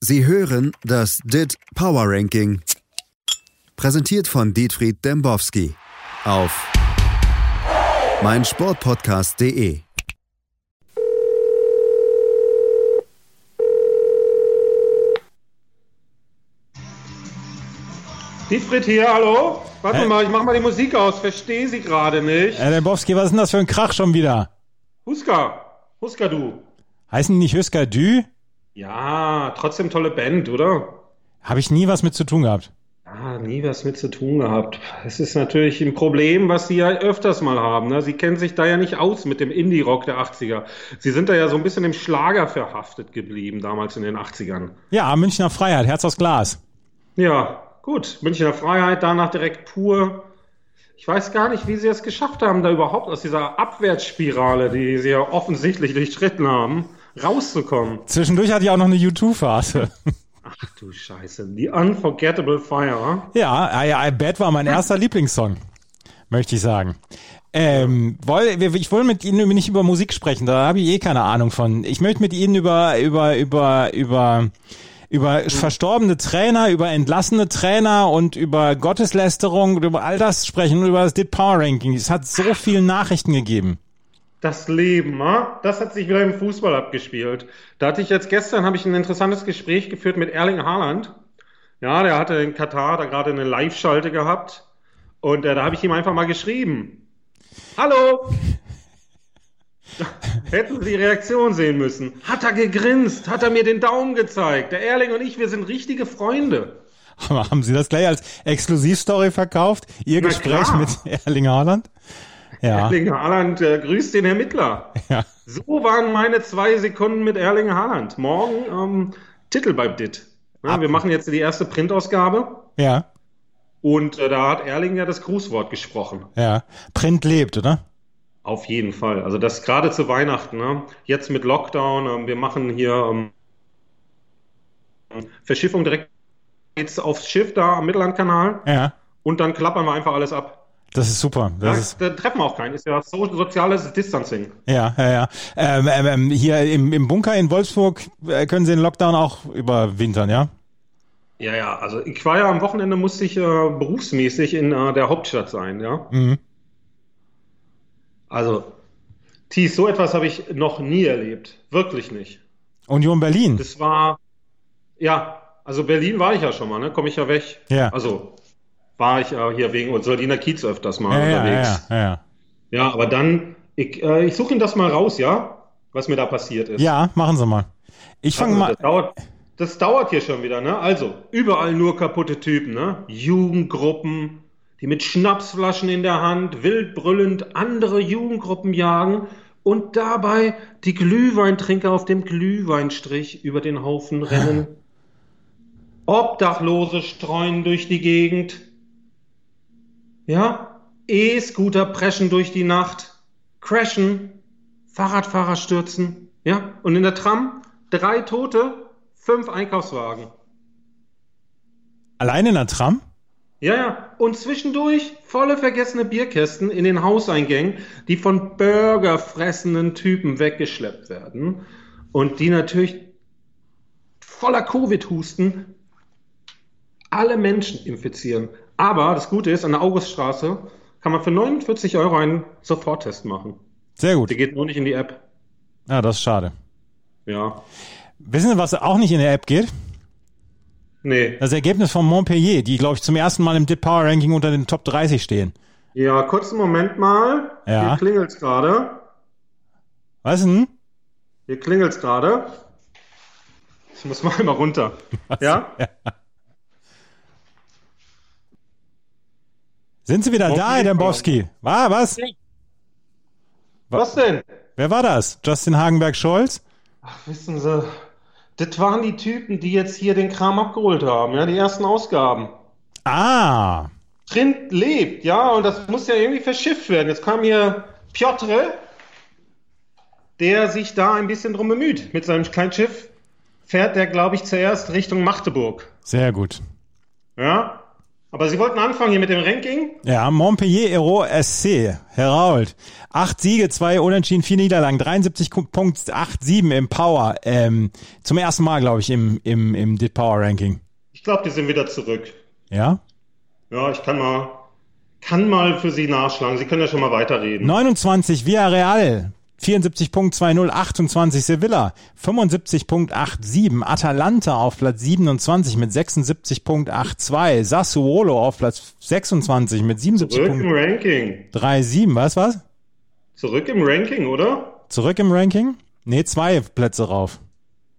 Sie hören das DIT Power Ranking. Präsentiert von Dietfried Dembowski auf meinsportpodcast.de. Dietfried hier, hallo? Warte Hä? mal, ich mach mal die Musik aus, verstehe sie gerade nicht. Herr Dembowski, was ist denn das für ein Krach schon wieder? Huska, Huska du. Heißen die nicht Husker Dü? Ja, trotzdem tolle Band, oder? Habe ich nie was mit zu tun gehabt. Ah, nie was mit zu tun gehabt. Es ist natürlich ein Problem, was Sie ja öfters mal haben. Ne? Sie kennen sich da ja nicht aus mit dem Indie-Rock der 80er. Sie sind da ja so ein bisschen im Schlager verhaftet geblieben, damals in den 80ern. Ja, Münchner Freiheit, Herz aus Glas. Ja, gut. Münchner Freiheit, danach direkt pur. Ich weiß gar nicht, wie Sie es geschafft haben, da überhaupt aus dieser Abwärtsspirale, die Sie ja offensichtlich durchschritten haben, rauszukommen. Zwischendurch hatte ich auch noch eine U2-Phase. Ach du Scheiße, die Unforgettable Fire. ja, I, I Bet war mein erster Lieblingssong, möchte ich sagen. Ähm, woll, ich wollte mit Ihnen nicht über Musik sprechen, da habe ich eh keine Ahnung von. Ich möchte mit Ihnen über, über, über, über, über verstorbene Trainer, über entlassene Trainer und über Gotteslästerung und über all das sprechen und über das DIT Power Ranking. Es hat so viele Nachrichten gegeben. Das Leben, das hat sich wieder im Fußball abgespielt. Da hatte ich jetzt gestern habe ich ein interessantes Gespräch geführt mit Erling Haaland. Ja, der hatte in Katar da gerade eine Live-Schalte gehabt und äh, da habe ich ihm einfach mal geschrieben. Hallo! Hätten Sie die Reaktion sehen müssen. Hat er gegrinst, hat er mir den Daumen gezeigt. Der Erling und ich, wir sind richtige Freunde. Haben Sie das gleich als Exklusivstory verkauft? Ihr Na Gespräch klar. mit Erling Haaland? Ja, Erling Haaland äh, grüßt den Ermittler. ja. So waren meine zwei Sekunden mit Erling Haaland. Morgen ähm, Titel beim DIT. Ja, wir machen jetzt die erste Printausgabe Ja, und äh, da hat Erling ja das Grußwort gesprochen. ja. Print lebt, oder? Auf jeden Fall. Also das gerade zu Weihnachten. Ne? Jetzt mit Lockdown. Ähm, wir machen hier ähm, Verschiffung direkt jetzt aufs Schiff da am Mittellandkanal Ja. und dann klappern wir einfach alles ab. Das ist super. Das Da, ist, da treffen wir auch keinen. Ist ja so, soziales Distancing. ja, ja, ja. Ähm, ähm, ähm, hier im, im Bunker in Wolfsburg äh, können Sie den Lockdown auch überwintern, ja? Ja, ja, also ich war ja am Wochenende, musste ich äh, berufsmäßig in äh, der Hauptstadt sein, ja. Mhm. Also, Thies, so etwas habe ich noch nie erlebt. Wirklich nicht. Union Berlin. Das war, ja, also Berlin war ich ja schon mal, ne? Komme ich ja weg. Ja. Also, war ich äh, hier wegen Ursula Kiez öfters mal ja, ja, ja, unterwegs. ja, ja. Ja, aber dann, ich, äh, ich suche Ihnen das mal raus, ja? Was mir da passiert ist. Ja, machen Sie mal. Ich fange Also, mal. Das dauert, das dauert hier schon wieder, ne? Also, überall nur kaputte Typen, ne? Jugendgruppen, die mit Schnapsflaschen in der Hand wild brüllend andere Jugendgruppen jagen und dabei die Glühweintrinker auf dem Glühweinstrich über den Haufen rennen. Obdachlose streuen durch die Gegend. Ja? E-Scooter preschen durch die Nacht. Crashen. Fahrradfahrer stürzen. Ja? Und in der Tram drei Tote, fünf Einkaufswagen. Allein in der Tram? Ja, ja. Und zwischendurch volle vergessene Bierkästen in den Hauseingängen, die von burgerfressenden Typen weggeschleppt werden. Und die natürlich voller Covid-Husten alle Menschen infizieren. Aber das Gute ist, an der Auguststraße kann man für 49 Euro einen Soforttest machen. Sehr gut. Der geht nur nicht in die App. Ja, das ist schade. Ja. Wissen Sie, was auch nicht in der App geht? Nee. Das Ergebnis von Montpellier, die, glaube ich, zum ersten Mal im DIT Power Ranking unter den Top 30 stehen. Ja, kurzen Moment mal. Ja. Hier klingelt's gerade. Was denn? Hier klingelt's gerade. Ich muss mal einmal runter. Ja? Sind Sie wieder da, Montpellier, Herr Dembowski? War was? Was denn? Wer war das? Justin Hagenberg-Scholz? Ach, wissen Sie, das waren die Typen, die jetzt hier den Kram abgeholt haben, ja, die ersten Ausgaben. Ah, Trint lebt, ja, und das muss ja irgendwie verschifft werden. Jetzt kam hier Piotr, der sich da ein bisschen drum bemüht. Mit seinem kleinen Schiff fährt der, glaube ich, zuerst Richtung Magdeburg. sehr gut. Ja? Aber Sie wollten anfangen hier mit dem Ranking? Ja, Montpellier Hero SC, Herault. Acht Siege, zwei Unentschieden, vier Niederlagen, 73.87 im Power. Ähm, zum ersten Mal, glaube ich, im, im, im DIT Power Ranking. Ich glaube, die sind wieder zurück. Ja? Ja, ich kann mal, kann mal für Sie nachschlagen. Sie können ja schon mal weiterreden. 29 Villarreal, 74.20, 28 Sevilla, 75.87 Atalanta auf Platz 27 mit 76.82 Sassuolo auf Platz 26 mit Zurück im Ranking. 77.37 was was? Zurück im Ranking, oder? Zurück im Ranking? Nee, zwei Plätze rauf.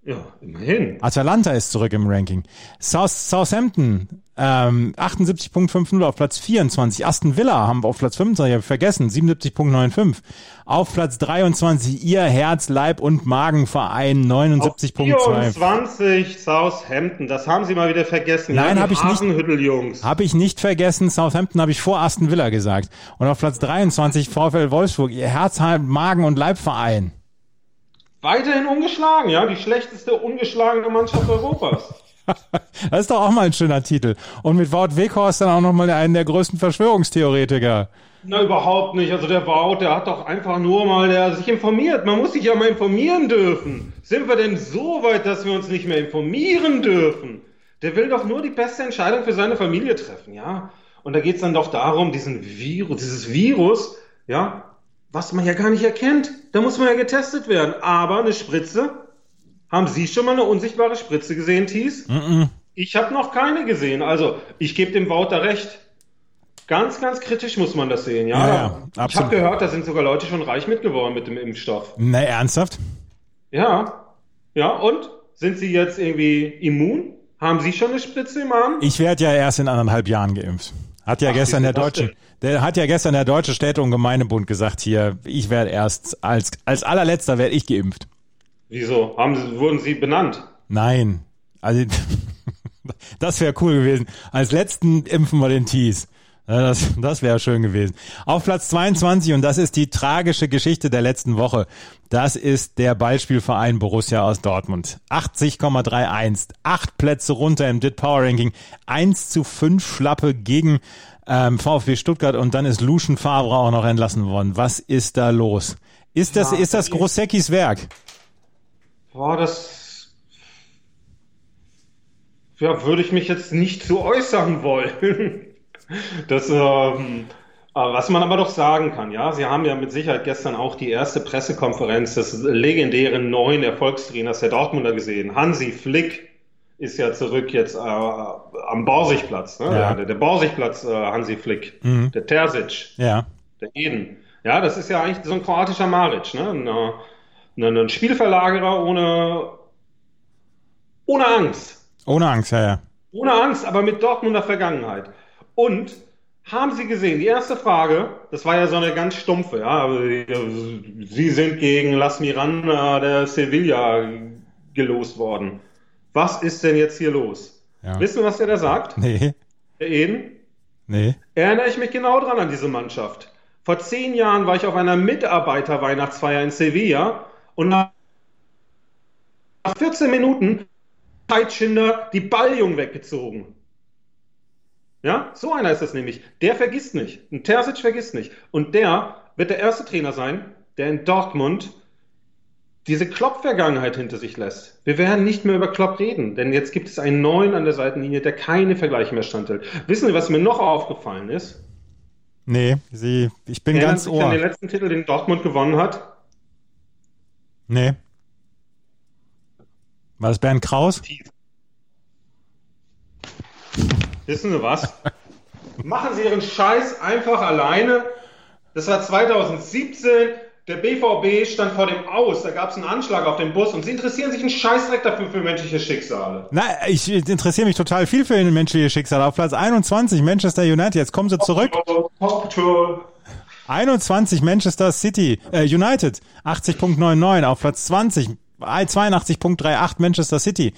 Ja, immerhin. Atalanta ist zurück im Ranking. South, Southampton ähm, 78.50 auf Platz 24. Aston Villa haben wir auf Platz 25, habe ich vergessen, 77.95. Auf Platz 23 ihr Herz, Leib und Magenverein 79.2. 24 Southampton, das haben Sie mal wieder vergessen. Nein, habe ich nicht. Habe ich nicht vergessen. Southampton habe ich vor Aston Villa gesagt. Und auf Platz 23 VfL Wolfsburg, ihr Herz, Magen und Leibverein. Weiterhin ungeschlagen, ja, die schlechteste ungeschlagene Mannschaft Europas. das ist doch auch mal ein schöner Titel. Und mit Wout Weghorst dann auch nochmal einen der größten Verschwörungstheoretiker. Na, überhaupt nicht. Also der Wout, der hat doch einfach nur mal der sich informiert. Man muss sich ja mal informieren dürfen. Sind wir denn so weit, dass wir uns nicht mehr informieren dürfen? Der will doch nur die beste Entscheidung für seine Familie treffen, ja? Und da geht's dann doch darum, diesen Virus, dieses Virus, ja, was man ja gar nicht erkennt. Da muss man ja getestet werden. Aber eine Spritze, haben Sie schon mal eine unsichtbare Spritze gesehen, Thies? Mm -mm. Ich habe noch keine gesehen. Also ich gebe dem Wouter recht. Ganz, ganz kritisch muss man das sehen, ja. ja, ja ich habe gehört, da sind sogar Leute schon reich mitgeworden mit dem Impfstoff. Na, ernsthaft? Ja. Ja, und? Sind Sie jetzt irgendwie immun? Haben Sie schon eine Spritze im Arm? Ich werde ja erst in anderthalb Jahren geimpft. Hat ja Ach, gestern der Deutsche, der hat ja gestern der Deutsche Städte- und Gemeindebund gesagt hier, ich werde erst als, als allerletzter werde ich geimpft. Wieso? Haben Sie, wurden Sie benannt? Nein. Also, das wäre cool gewesen. Als letzten impfen wir den Tees. Das, das wäre schön gewesen. Auf Platz 22, und das ist die tragische Geschichte der letzten Woche, das ist der Ballspielverein Borussia aus Dortmund. 80,31, acht Plätze runter im DIT Power Ranking, 1 zu 5 Schlappe gegen ähm, VfB Stuttgart und dann ist Lucian Favre auch noch entlassen worden. Was ist da los? Ist das, ja, ist das Grossekis Werk? Boah, das ja, würde ich mich jetzt nicht zu äußern wollen. das, ähm, was man aber doch sagen kann, ja, Sie haben ja mit Sicherheit gestern auch die erste Pressekonferenz des legendären neuen Erfolgstrainers der Dortmunder gesehen. Hansi Flick ist ja zurück jetzt äh, am Borsigplatz, ne? Ja. Der, der Borsigplatz äh, Hansi Flick, mhm. der Terzic, ja. der Eden. Ja, das ist ja eigentlich so ein kroatischer Maric, ne? Ein, äh, ein Spielverlagerer ohne, ohne Angst. Ohne Angst, ja, ja. Ohne Angst, aber mit Dortmunder Vergangenheit. Und haben Sie gesehen, die erste Frage, das war ja so eine ganz stumpfe, ja, Sie sind gegen Las Miranda der Sevilla gelost worden. Was ist denn jetzt hier los? Ja. Wissen Sie, was der da sagt? Nee. Der Eden? Nee. Erinnere ich mich genau dran an diese Mannschaft. Vor zehn Jahren war ich auf einer Mitarbeiterweihnachtsfeier in Sevilla und nach 14 Minuten Zeitschinder die Balljung weggezogen. Ja, so einer ist es nämlich. Der vergisst nicht. Ein Terzic vergisst nicht. Und der wird der erste Trainer sein, der in Dortmund diese Klopp-Vergangenheit hinter sich lässt. Wir werden nicht mehr über Klopp reden, denn jetzt gibt es einen neuen an der Seitenlinie, der keine Vergleiche mehr standhält. Wissen Sie, was mir noch aufgefallen ist? Nee, Sie, ich bin Erinnern ganz ohr. an den letzten Titel, den Dortmund gewonnen hat? Nee. War das Bernd Kraus? Wissen Sie was? Machen Sie Ihren Scheiß einfach alleine. Das war 2017. Der BVB stand vor dem Aus, da gab es einen Anschlag auf den Bus und sie interessieren sich einen Scheißdreck dafür für menschliche Schicksale. Na, ich interessiere mich total viel für menschliche Schicksale. Auf Platz 21 Manchester United, jetzt kommen sie zurück. Top 21 Manchester City, äh, United, 80.99 auf Platz 20, 82.38 Manchester City.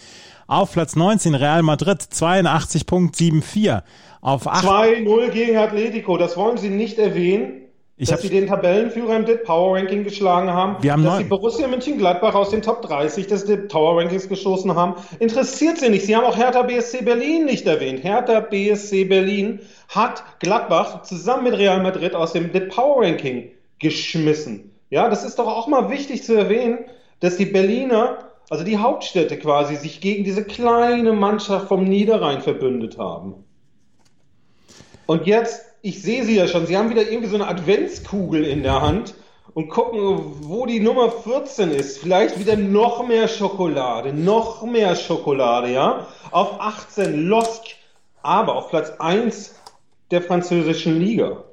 Auf Platz 19 Real Madrid, 82.74 auf 8. 2-0 gegen Atletico, das wollen Sie nicht erwähnen? Ich dass sie den Tabellenführer im DIT Power Ranking geschlagen haben, Wir haben dass sie Borussia Mönchengladbach aus den Top 30 des DIT Power Rankings geschossen haben, interessiert sie nicht. Sie haben auch Hertha BSC Berlin nicht erwähnt. Hertha BSC Berlin hat Gladbach zusammen mit Real Madrid aus dem DIT Power Ranking geschmissen. Ja, das ist doch auch mal wichtig zu erwähnen, dass die Berliner, also die Hauptstädte quasi, sich gegen diese kleine Mannschaft vom Niederrhein verbündet haben. Und jetzt, ich sehe sie ja schon, sie haben wieder irgendwie so eine Adventskugel in der Hand und gucken, wo die Nummer 14 ist. Vielleicht wieder noch mehr Schokolade, noch mehr Schokolade, ja? Auf 18 Losk, aber auf Platz 1 der französischen Liga.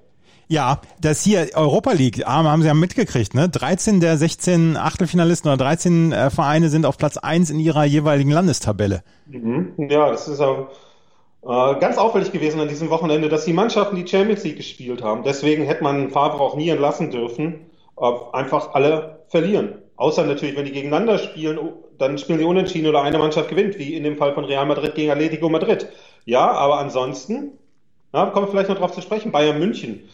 Ja, das hier Europa League, ah, haben Sie ja mitgekriegt, ne? 13 der 16 Achtelfinalisten oder 13 äh, Vereine sind auf Platz 1 in ihrer jeweiligen Landestabelle. Mhm. Ja, das ist auch äh, ganz auffällig gewesen an diesem Wochenende, dass die Mannschaften die Champions League gespielt haben. Deswegen hätte man Favre auch nie entlassen dürfen. Äh, einfach alle verlieren. Außer natürlich, wenn die gegeneinander spielen, oh, dann spielen sie unentschieden oder eine Mannschaft gewinnt, wie in dem Fall von Real Madrid gegen Atletico Madrid. Ja, aber ansonsten, na, kommen wir vielleicht noch drauf zu sprechen, Bayern München.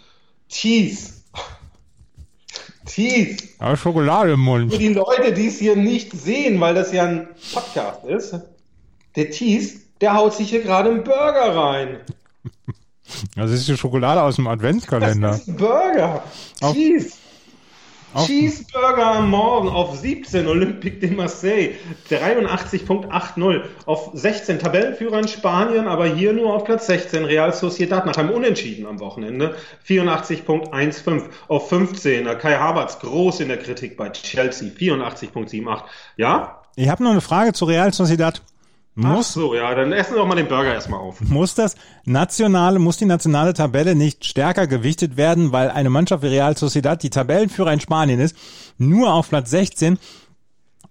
Tees. Tees. Ja, Schokolade im Mund. Für die Leute, die es hier nicht sehen, weil das ja ein Podcast ist, der Tees, der haut sich hier gerade einen Burger rein. Das ist die Schokolade aus dem Das Adventskalender. ist ein Burger. Auf- Cheese. auf- Cheeseburger am Morgen auf 17 Olympique de Marseille 83.80 auf 16 Tabellenführer in Spanien, aber hier nur auf Platz 16 Real Sociedad nach einem Unentschieden am Wochenende 84.15 auf 15 Kai Havertz groß in der Kritik bei Chelsea 84.78 ja Ich habe noch eine Frage zu Real Sociedad. Ach Muss, so ja dann essen wir doch mal den Burger erstmal auf muss das nationale, muss die nationale Tabelle nicht stärker gewichtet werden, weil eine Mannschaft wie Real Sociedad, die Tabellenführer in Spanien ist, nur auf Platz 16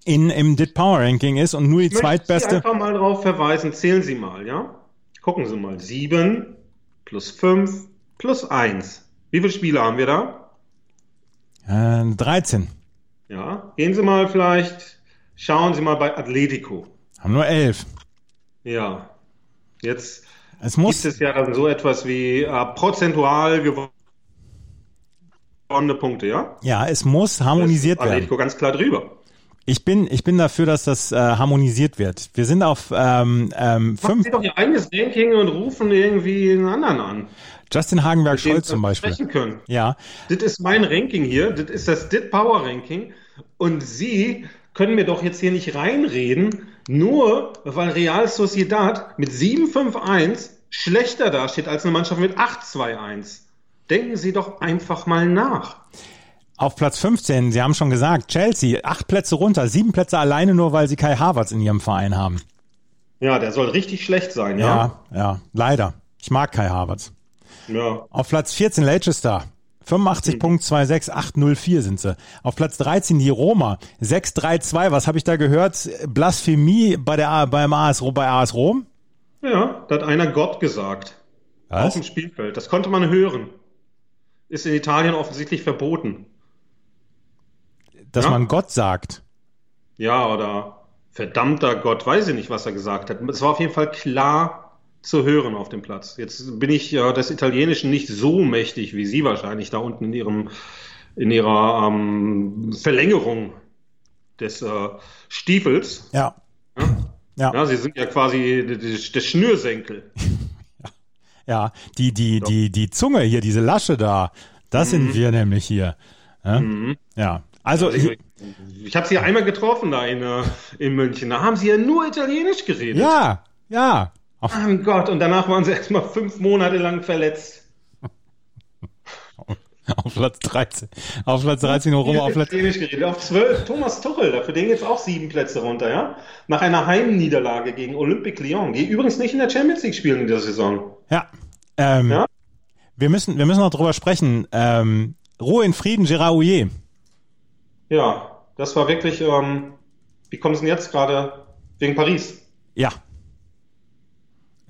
in, im DIT Power Ranking ist und nur die Ich möchte Sie zweitbeste. einfach mal darauf verweisen, zählen Sie mal, ja? Gucken Sie mal. 7 plus 5 plus 1. Wie viele Spiele haben wir da? Äh, 13. Ja. Gehen Sie mal vielleicht, schauen Sie mal bei Atletico. Haben nur 11. Ja. Jetzt Es gibt muss, es ja dann so etwas wie äh, prozentual gewonnene Punkte, ja? ja, es muss harmonisiert Das ist werden. Ganz klar drüber. Ich bin, ich bin dafür, dass das äh, harmonisiert wird. Wir sind auf ähm, ähm, Machen fünf. Sie doch Ihr eigenes Ranking und rufen irgendwie einen anderen an. Justin Hagenberg Scholz zum Beispiel. Können. Ja, Das ist mein Ranking hier, das ist das DIT Power Ranking und Sie können mir doch jetzt hier nicht reinreden, nur weil Real Sociedad mit 7-5-1 schlechter dasteht als eine Mannschaft mit 8-2-1. Denken Sie doch einfach mal nach. auf Platz 15, Sie haben schon gesagt, Chelsea, acht Plätze runter, sieben Plätze alleine nur, weil sie Kai Havertz in ihrem Verein haben. Ja, der soll richtig schlecht sein, ja? Ja, ja, leider. Ich mag Kai Havertz. Ja. Auf Platz 14 Leicester. 85.26804 sind sie. Auf Platz 13 die Roma. 632, was habe ich da gehört? Blasphemie bei der, beim AS, bei AS Rom? Ja, da hat einer Gott gesagt. Auf Was? dem Spielfeld. Das konnte man hören. Ist in Italien offensichtlich verboten. Dass Ja. man Gott sagt. Ja, oder verdammter Gott, weiß ich nicht, was er gesagt hat. Es war auf jeden Fall klar zu hören auf dem Platz. Jetzt bin ich ja des Italienischen nicht so mächtig wie Sie wahrscheinlich da unten in Ihrem in Ihrer ähm, Verlängerung des äh, Stiefels. Ja. Ja, Ja, Sie sind ja quasi der, Schnürsenkel. ja. Die, die, die, die Zunge hier, diese Lasche da, das Mhm. sind wir nämlich hier. Ja. ja. Also, Ich, ich habe Sie ja einmal getroffen da in, äh, in München. Da haben Sie ja nur Italienisch geredet. ja, ja. Auf, Mein Gott, und danach waren Sie erstmal fünf Monate lang verletzt. auf Platz 13. Auf Platz 13 Rom, auf Platz, geredet. Auf 12 Thomas Tuchel, für den geht's auch sieben Plätze runter, ja? Nach einer Heimniederlage gegen Olympique Lyon, die übrigens nicht in der Champions League spielen in dieser Saison. ja. Ähm, Ja? Wir müssen, wir müssen noch drüber sprechen. Ähm, Ruhe in Frieden, Gérard Ouillet. Ja, das war wirklich, ähm, wie kommen Sie denn jetzt gerade wegen Paris? Ja.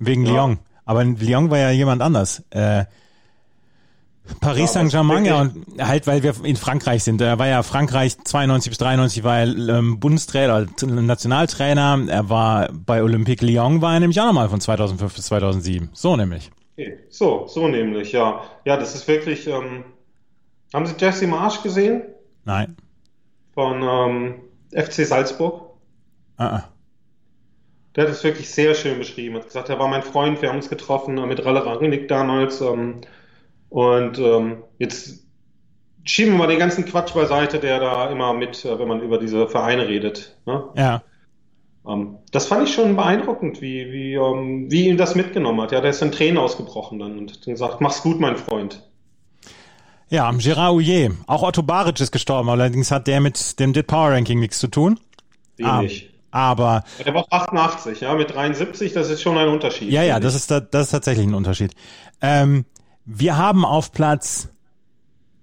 Wegen Ja. Lyon. Aber Lyon war ja jemand anders. Äh, Paris Saint-Germain, ja, und halt, weil wir in Frankreich sind. Er war ja Frankreich 92 bis 93 war er ähm, Bundestrainer, Nationaltrainer. Er war bei Olympique Lyon, war er nämlich auch nochmal von 2005 bis 2007. So nämlich. Okay. So, so nämlich, ja. Ja, das ist wirklich, ähm, Haben Sie Jesse Marsch gesehen? Nein. Von ähm, FC Salzburg? Uh -uh. Der hat es wirklich sehr schön beschrieben. Er hat gesagt, er war mein Freund, wir haben uns getroffen mit Ralle Rangnick damals. Ähm, und ähm, jetzt schieben wir mal den ganzen Quatsch beiseite, der da immer mit, äh, wenn man über diese Vereine redet. Ne? Ja. Ähm, das fand ich schon beeindruckend, wie, wie, ähm, wie ihn das mitgenommen hat. Ja, der ist in Tränen ausgebrochen dann und hat gesagt, mach's gut, mein Freund. Ja, Gérard Ouillet. Auch Otto Baric ist gestorben, allerdings hat der mit dem Dit Power Ranking nichts zu tun. Wenig. Aber. Der war 88, ja, mit 73, das ist schon ein Unterschied. Ja, ja, das ist, das ist tatsächlich ein Unterschied. Ähm, wir haben auf Platz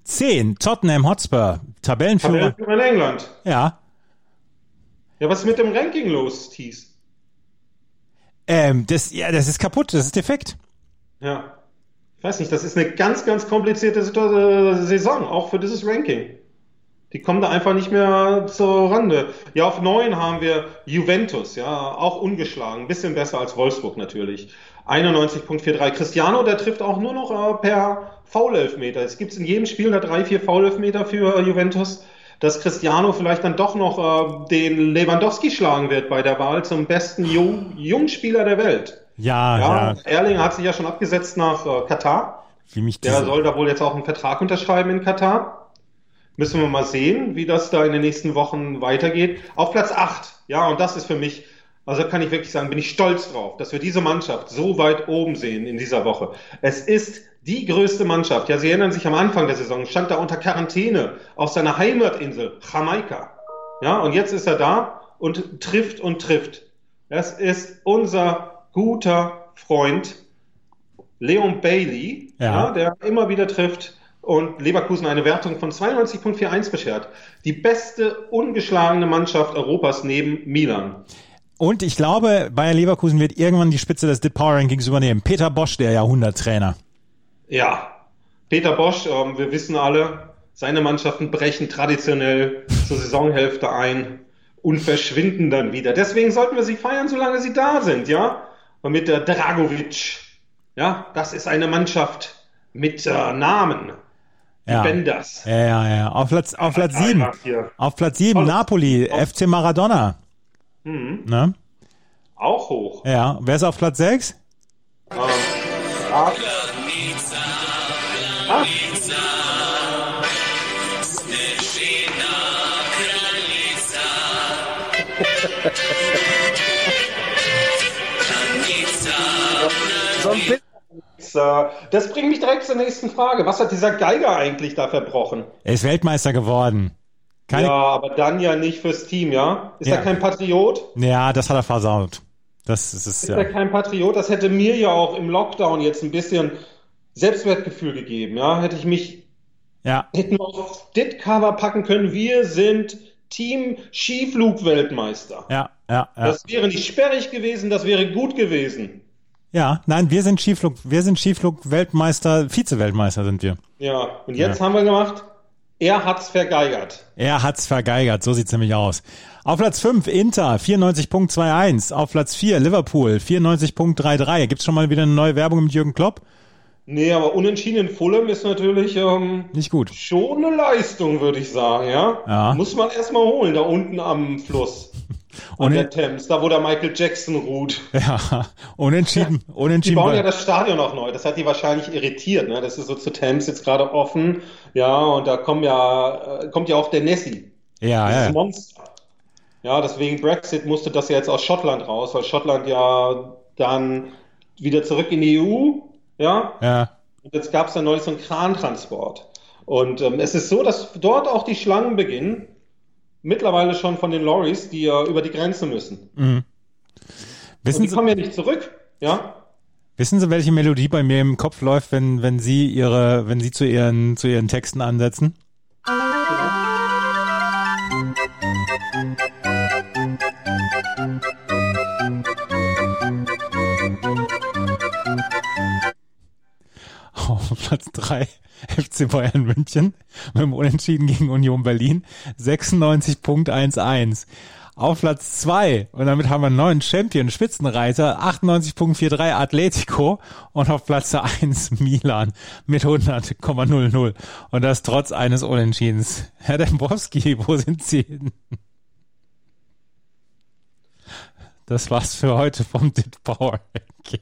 10 Tottenham Hotspur, Tabellenführer. Tabellenführer in England. Ja. Ja, was ist mit dem Ranking los, Thies? Ähm, das, ja, das ist kaputt, das ist defekt. Ja. Ich weiß nicht, das ist eine ganz, ganz komplizierte Saison, auch für dieses Ranking. Die kommen da einfach nicht mehr zur Rande. Ja, auf neun haben wir Juventus, ja, auch ungeschlagen, bisschen besser als Wolfsburg natürlich. 91.43. Cristiano, der trifft auch nur noch äh, per Foul-Elfmeter. Es gibt in jedem Spiel da drei, vier Foul-Elfmeter für äh, Juventus, dass Cristiano vielleicht dann doch noch äh, den Lewandowski schlagen wird bei der Wahl zum besten Jung Jungspieler der Welt. Ja, ja. ja. Erlinger hat sich ja schon abgesetzt nach äh, Katar. Der soll da wohl jetzt auch einen Vertrag unterschreiben in Katar. Müssen wir mal sehen, wie das da in den nächsten Wochen weitergeht. Auf Platz 8, ja, und das ist für mich, also kann ich wirklich sagen, bin ich stolz drauf, dass wir diese Mannschaft so weit oben sehen in dieser Woche. Es ist die größte Mannschaft. Ja, Sie erinnern sich am Anfang der Saison, stand da unter Quarantäne auf seiner Heimatinsel, Jamaika. Ja, und jetzt ist er da und trifft und trifft. Das ist unser guter Freund Leon Bailey, ja. ja der immer wieder trifft und Leverkusen eine Wertung von 92.41 beschert. Die beste ungeschlagene Mannschaft Europas neben Milan. Und ich glaube, Bayer Leverkusen wird irgendwann die Spitze des Dit Power Rankings übernehmen. Peter Bosch, der Jahrhunderttrainer. Ja, Peter Bosch, äh, wir wissen alle, seine Mannschaften brechen traditionell zur Saisonhälfte ein und verschwinden dann wieder. Deswegen sollten wir sie feiern, solange sie da sind, ja? Und mit der Dragovic, ja, das ist eine Mannschaft mit äh, Namen. Ja. Benders. Ja, ja, ja. Auf Platz, auf Platz 7. Auf Platz 7, Napoli, FC Maradona. Mhm. Ne? Auch hoch. Ja. Wer ist auf Platz 6? Ähm, ah. Ah. so ein bisschen das bringt mich direkt zur nächsten Frage. Was hat dieser Geiger eigentlich da verbrochen? Er ist Weltmeister geworden. Keine... Ja, aber dann ja nicht fürs Team, ja? Ist ja. er kein Patriot? Ja, das hat er versaut. Das ist, ist ja. er kein Patriot? Das hätte mir ja auch im Lockdown jetzt ein bisschen Selbstwertgefühl gegeben, ja? Hätte ich mich ja. hätten wir auf dit Cover packen können. Wir sind Team Skiflug-Weltmeister. Ja, ja, ja. Das wäre nicht sperrig gewesen, das wäre gut gewesen. Ja, nein, wir sind Skiflug, wir sind Skiflug-Weltmeister, Vize-Weltmeister sind wir. Ja, und jetzt ja. haben wir gemacht, er hat's vergeigert. Er hat's vergeigert, so sieht's nämlich aus. Auf Platz 5 Inter, 94.21. Auf Platz 4 Liverpool, 94.33. Gibt's schon mal wieder eine neue Werbung mit Jürgen Klopp? Nee, aber unentschieden in Fulham ist natürlich ähm, nicht gut. Schon eine Leistung, würde ich sagen, ja? ja. Muss man erstmal holen, da unten am Fluss. Und der Thames, da wo der Michael Jackson ruht. Ja, unentschieden, unentschieden. Die bauen ja das Stadion auch neu. Das hat die wahrscheinlich irritiert. Ne? Das ist so zu Thames jetzt gerade offen. Ja, und da kommen ja, äh, kommt ja auch der Nessie. Ja, das ja. Monster. Ja, deswegen Brexit musste das ja jetzt aus Schottland raus, weil Schottland ja dann wieder zurück in die EU. Ja. Ja. Und jetzt gab es dann neulich so einen Krantransport. Und ähm, es ist so, dass dort auch die Schlangen beginnen mittlerweile schon von den Lorries, die ja über die Grenze müssen. Mhm. Wissen die Sie, kommen ja nicht zurück, ja? Wissen Sie, welche Melodie bei mir im Kopf läuft, wenn, wenn Sie ihre, wenn Sie zu Ihren, zu Ihren Texten ansetzen? Auf Platz drei FC Bayern München mit dem Unentschieden gegen Union Berlin 96.11. Auf Platz zwei und damit haben wir einen neuen Champion, Spitzenreiter, 98.43 Atletico und auf Platz eins Milan mit 100,00 und das trotz eines Unentschiedens. Herr Dembowski, wo sind Sie? Das war's für heute vom Dit Power Ranking.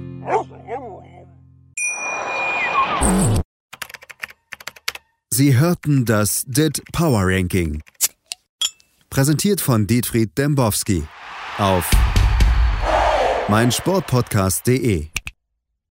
Sie hörten das DIT Power Ranking. Präsentiert von Dietfried Dembowski auf meinsportpodcast.de.